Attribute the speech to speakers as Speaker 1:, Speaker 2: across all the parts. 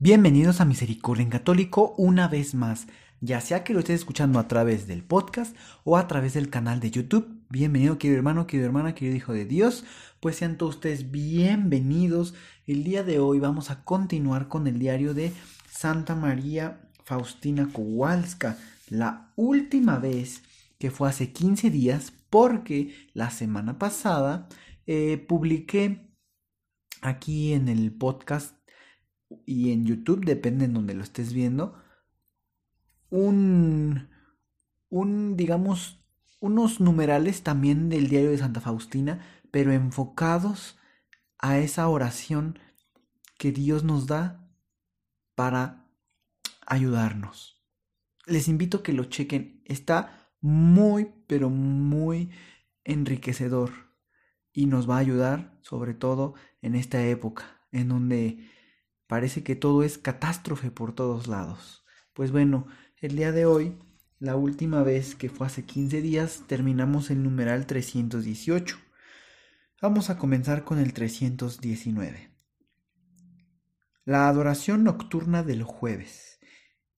Speaker 1: Bienvenidos a Misericordia en Católico una vez más, ya sea que lo estés escuchando a través del podcast o a través del canal de YouTube. Bienvenido querido hermano, querido hermana, querido hijo de Dios, pues sean todos ustedes bienvenidos. El día de hoy vamos a continuar con el diario de Santa María Faustina Kowalska, la última vez que fue hace 15 días porque la semana pasada eh, publiqué aquí en el podcast y en YouTube, depende en donde lo estés viendo, un, un, digamos, unos numerales también del diario de Santa Faustina, pero enfocados a esa oración que Dios nos da para ayudarnos. Les invito a que lo chequen. Está muy, pero muy enriquecedor y nos va a ayudar sobre todo en esta época en donde Parece que todo es catástrofe por todos lados. Pues bueno, el día de hoy, la última vez que fue hace 15 días, terminamos el numeral 318. Vamos a comenzar con el 319. La adoración nocturna del jueves.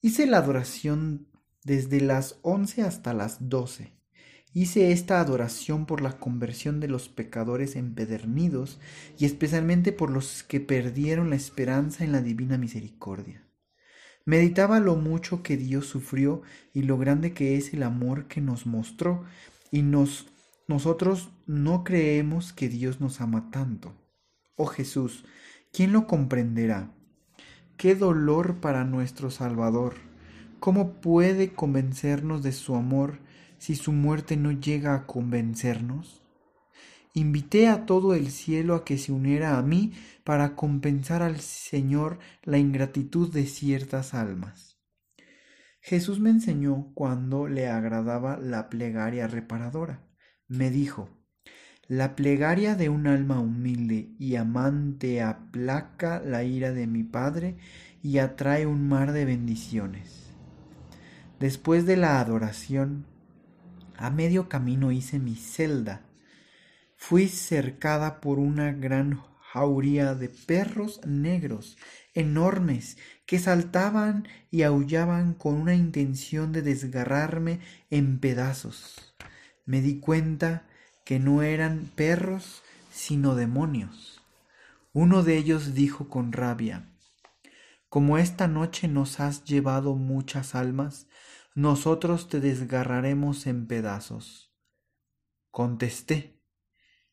Speaker 1: Hice la adoración desde las 11 hasta las 12 Hice esta adoración por la conversión de los pecadores empedernidos y especialmente por los que perdieron la esperanza en la divina misericordia. Meditaba lo mucho que Dios sufrió y lo grande que es el amor que nos mostró y nos nosotros no creemos que Dios nos ama tanto. Oh Jesús, ¿quién lo comprenderá? Qué dolor para nuestro Salvador. ¿Cómo puede convencernos de su amor si su muerte no llega a convencernos? Invité a todo el cielo a que se uniera a mí para compensar al Señor la ingratitud de ciertas almas. Jesús me enseñó cuando le agradaba la plegaria reparadora. Me dijo, la plegaria de un alma humilde y amante aplaca la ira de mi Padre y atrae un mar de bendiciones. Después de la adoración, a medio camino hice mi celda. Fui cercada por una gran jauría de perros negros, enormes, que saltaban y aullaban con una intención de desgarrarme en pedazos. Me di cuenta que no eran perros, sino demonios. Uno de ellos dijo con rabia, Como esta noche nos has llevado muchas almas, nosotros te desgarraremos en pedazos. Contesté,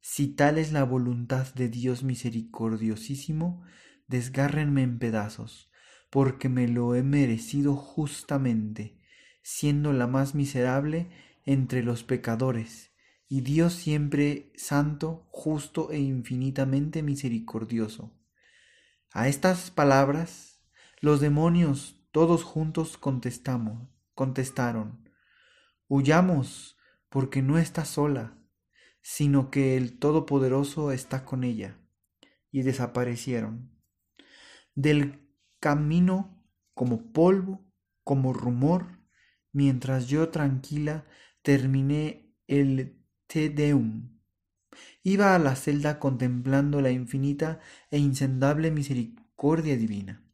Speaker 1: si tal es la voluntad de Dios misericordiosísimo, desgárrenme en pedazos, porque me lo he merecido justamente, siendo la más miserable entre los pecadores, y Dios siempre santo, justo e infinitamente misericordioso. A estas palabras, los demonios todos juntos contestamos, contestaron, Huyamos, porque no está sola, sino que el Todopoderoso está con ella. Y desaparecieron. Del camino como polvo, como rumor, mientras yo tranquila terminé el Te Deum. Iba a la celda contemplando la infinita e insondable misericordia divina.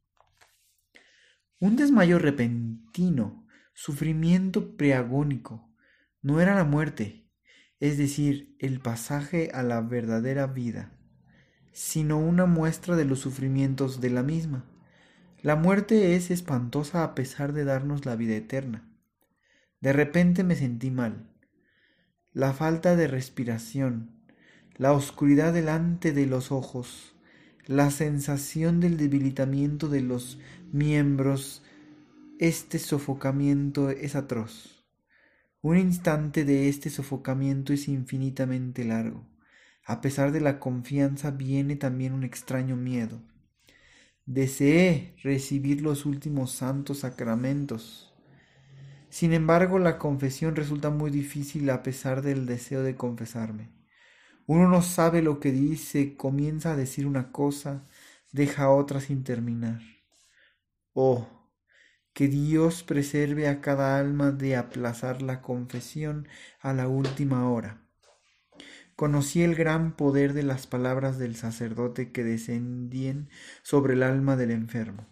Speaker 1: Un desmayo repentino sufrimiento preagónico, no era la muerte, es decir, el pasaje a la verdadera vida, sino una muestra de los sufrimientos de la misma. La muerte es espantosa a pesar de darnos la vida eterna. De repente me sentí mal. La falta de respiración, la oscuridad delante de los ojos, la sensación del debilitamiento de los miembros este sofocamiento es atroz. Un instante de este sofocamiento es infinitamente largo. A pesar de la confianza viene también un extraño miedo. deseé recibir los últimos santos sacramentos. Sin embargo, la confesión resulta muy difícil a pesar del deseo de confesarme. Uno no sabe lo que dice, comienza a decir una cosa, deja otra sin terminar. Oh, que Dios preserve a cada alma de aplazar la confesión a la última hora. Conocí el gran poder de las palabras del sacerdote que descendían sobre el alma del enfermo.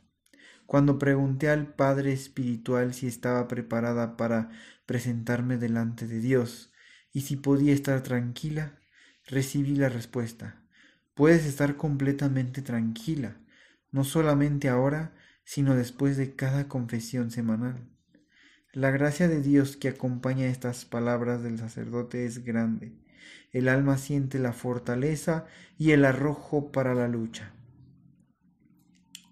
Speaker 1: Cuando pregunté al Padre Espiritual si estaba preparada para presentarme delante de Dios y si podía estar tranquila, recibí la respuesta. Puedes estar completamente tranquila, no solamente ahora, sino después de cada confesión semanal. La gracia de Dios que acompaña estas palabras del sacerdote es grande el alma siente la fortaleza y el arrojo para la lucha.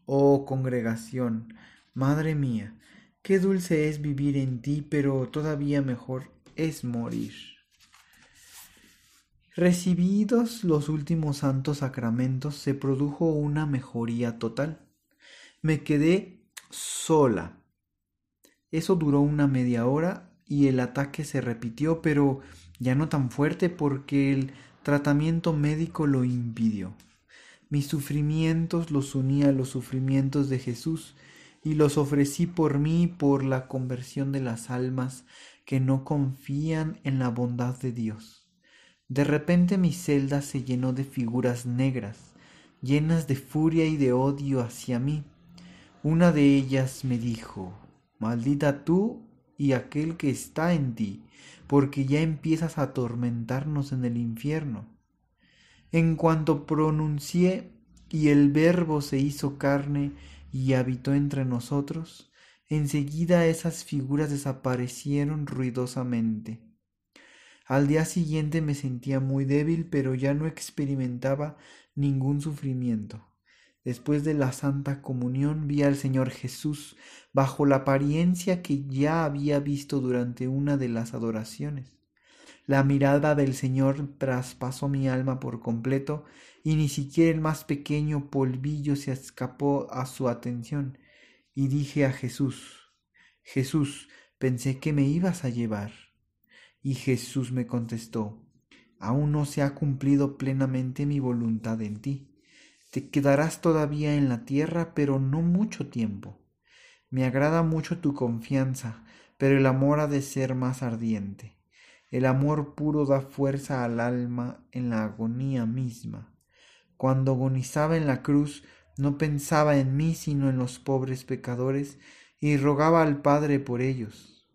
Speaker 1: Oh congregación, Madre mía, qué dulce es vivir en ti, pero todavía mejor es morir. Recibidos los últimos santos sacramentos, se produjo una mejoría total. Me quedé sola. Eso duró una media hora y el ataque se repitió, pero ya no tan fuerte porque el tratamiento médico lo impidió. Mis sufrimientos los uní a los sufrimientos de Jesús y los ofrecí por mí por la conversión de las almas que no confían en la bondad de Dios. De repente mi celda se llenó de figuras negras, llenas de furia y de odio hacia mí. Una de ellas me dijo, Maldita tú y aquel que está en ti, porque ya empiezas a atormentarnos en el infierno. En cuanto pronuncié y el verbo se hizo carne y habitó entre nosotros, enseguida esas figuras desaparecieron ruidosamente. Al día siguiente me sentía muy débil, pero ya no experimentaba ningún sufrimiento. Después de la Santa Comunión vi al Señor Jesús bajo la apariencia que ya había visto durante una de las adoraciones. La mirada del Señor traspasó mi alma por completo y ni siquiera el más pequeño polvillo se escapó a su atención. Y dije a Jesús, Jesús, pensé que me ibas a llevar. Y Jesús me contestó, aún no se ha cumplido plenamente mi voluntad en ti te quedarás todavía en la tierra, pero no mucho tiempo. Me agrada mucho tu confianza, pero el amor ha de ser más ardiente. El amor puro da fuerza al alma en la agonía misma. Cuando agonizaba en la cruz, no pensaba en mí sino en los pobres pecadores y rogaba al Padre por ellos.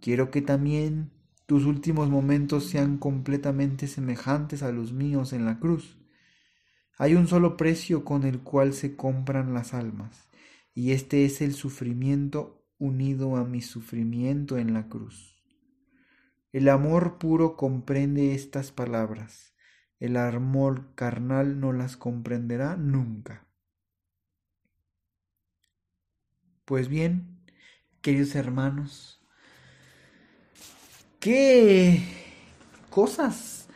Speaker 1: Quiero que también tus últimos momentos sean completamente semejantes a los míos en la cruz hay un solo precio con el cual se compran las almas, y este es el sufrimiento unido a mi sufrimiento en la cruz. El amor puro comprende estas palabras, el amor carnal no las comprenderá nunca. Pues bien, queridos hermanos, qué cosas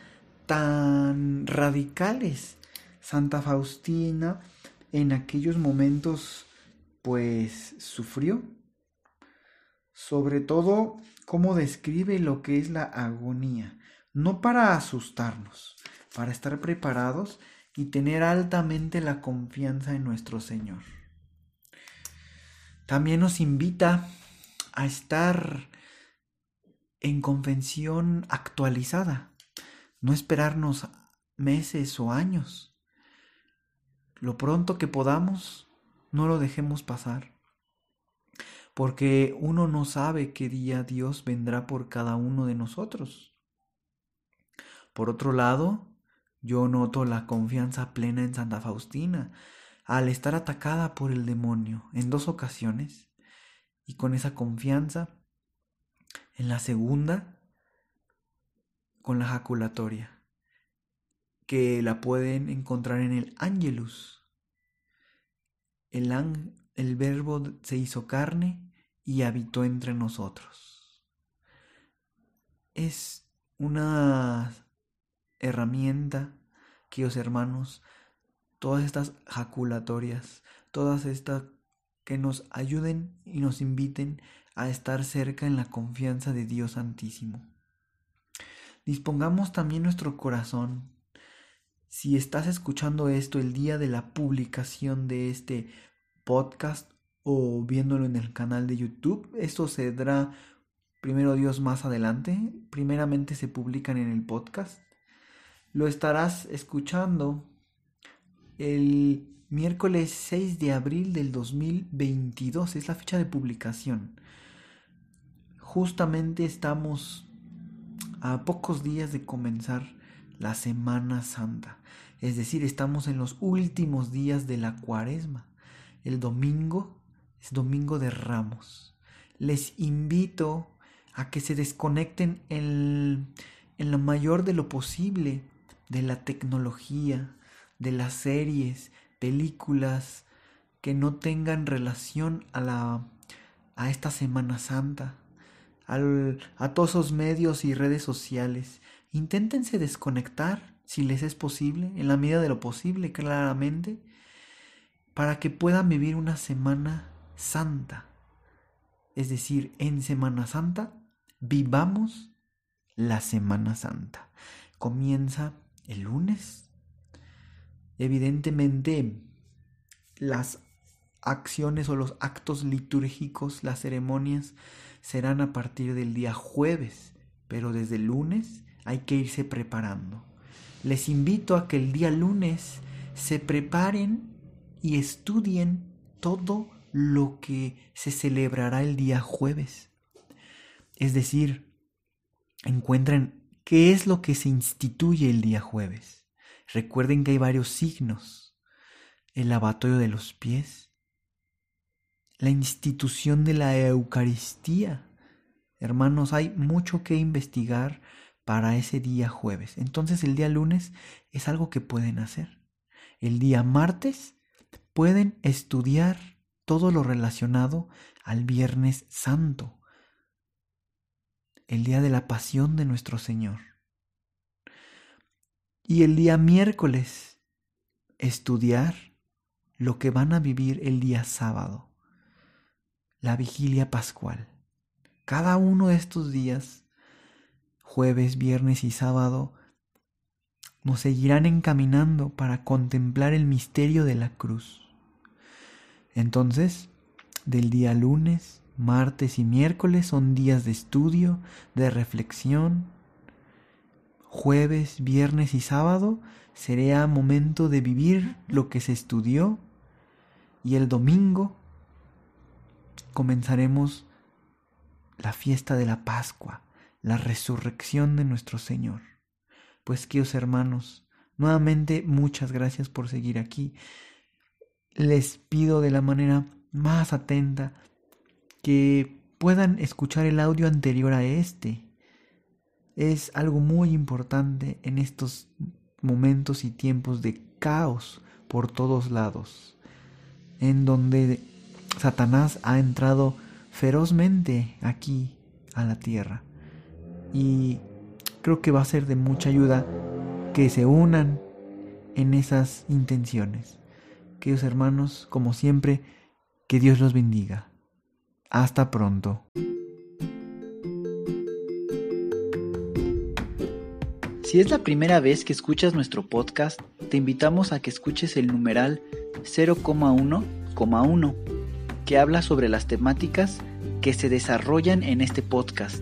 Speaker 1: tan radicales Santa Faustina en aquellos momentos pues sufrió. Sobre todo cómo describe lo que es la agonía, no para asustarnos, para estar preparados y tener altamente la confianza en nuestro Señor. También nos invita a estar en convención actualizada, no esperarnos meses o años, lo pronto que podamos, no lo dejemos pasar. Porque uno no sabe qué día Dios vendrá por cada uno de nosotros. Por otro lado, yo noto la confianza plena en Santa Faustina al estar atacada por el demonio en dos ocasiones y con esa confianza en la segunda con la jaculatoria que la pueden encontrar en el Angelus. El, el verbo se hizo carne y habitó entre nosotros. Es una herramienta, queridos hermanos, todas estas jaculatorias, todas estas que nos ayuden y nos inviten a estar cerca en la confianza de Dios Santísimo. Dispongamos también nuestro corazón. Si estás escuchando esto el día de la publicación de este podcast o viéndolo en el canal de YouTube, esto se dará primero Dios más adelante. Primeramente se publican en el podcast. Lo estarás escuchando el miércoles 6 de abril del 2022. Es la fecha de publicación. Justamente estamos a pocos días de comenzar la Semana Santa. Es decir, estamos en los últimos días de la cuaresma. El domingo es domingo de ramos. Les invito a que se desconecten en, lo mayor de lo posible de la tecnología, de las series, películas que no tengan relación a la a esta Semana Santa, a todos esos medios y redes sociales. Inténtense desconectar si les es posible, en la medida de lo posible, claramente, para que puedan vivir una Semana Santa. Es decir, en Semana Santa vivamos la Semana Santa. Comienza el lunes. Evidentemente, las acciones o los actos litúrgicos, las ceremonias, serán a partir del día jueves, pero desde el lunes hay que irse preparando. Les invito a que el día lunes se preparen y estudien todo lo que se celebrará el día jueves. Es decir, encuentren qué es lo que se instituye el día jueves. Recuerden que hay varios signos. El lavatorio de los pies, la institución de la Eucaristía. Hermanos, hay mucho que investigar para ese día jueves. Entonces el día lunes es algo que pueden hacer. El día martes pueden estudiar todo lo relacionado al Viernes Santo el día de la pasión de nuestro Señor. Y el día miércoles, estudiar lo que van a vivir el día sábado, la vigilia pascual. Cada uno de estos días, jueves, viernes y sábado, nos seguirán encaminando para contemplar el misterio de la cruz. Entonces, del día lunes, Martes y miércoles son días de estudio, de reflexión. Jueves, viernes y sábado sería momento de vivir lo que se estudió. Y el domingo comenzaremos la fiesta de la Pascua, la resurrección de nuestro Señor. Pues queridos hermanos, nuevamente muchas gracias por seguir aquí. Les pido de la manera más atenta que puedan escuchar el audio anterior a este. Es algo muy importante en estos momentos y tiempos de caos por todos lados, en donde Satanás ha entrado ferozmente aquí a la tierra. Y creo que va a ser de mucha ayuda que se unan en esas intenciones. Queridos hermanos, como siempre, que Dios los bendiga. Hasta pronto.
Speaker 2: Si es la primera vez que escuchas nuestro podcast, te invitamos a que escuches el numeral 0,1,1, que habla sobre las temáticas que se desarrollan en este podcast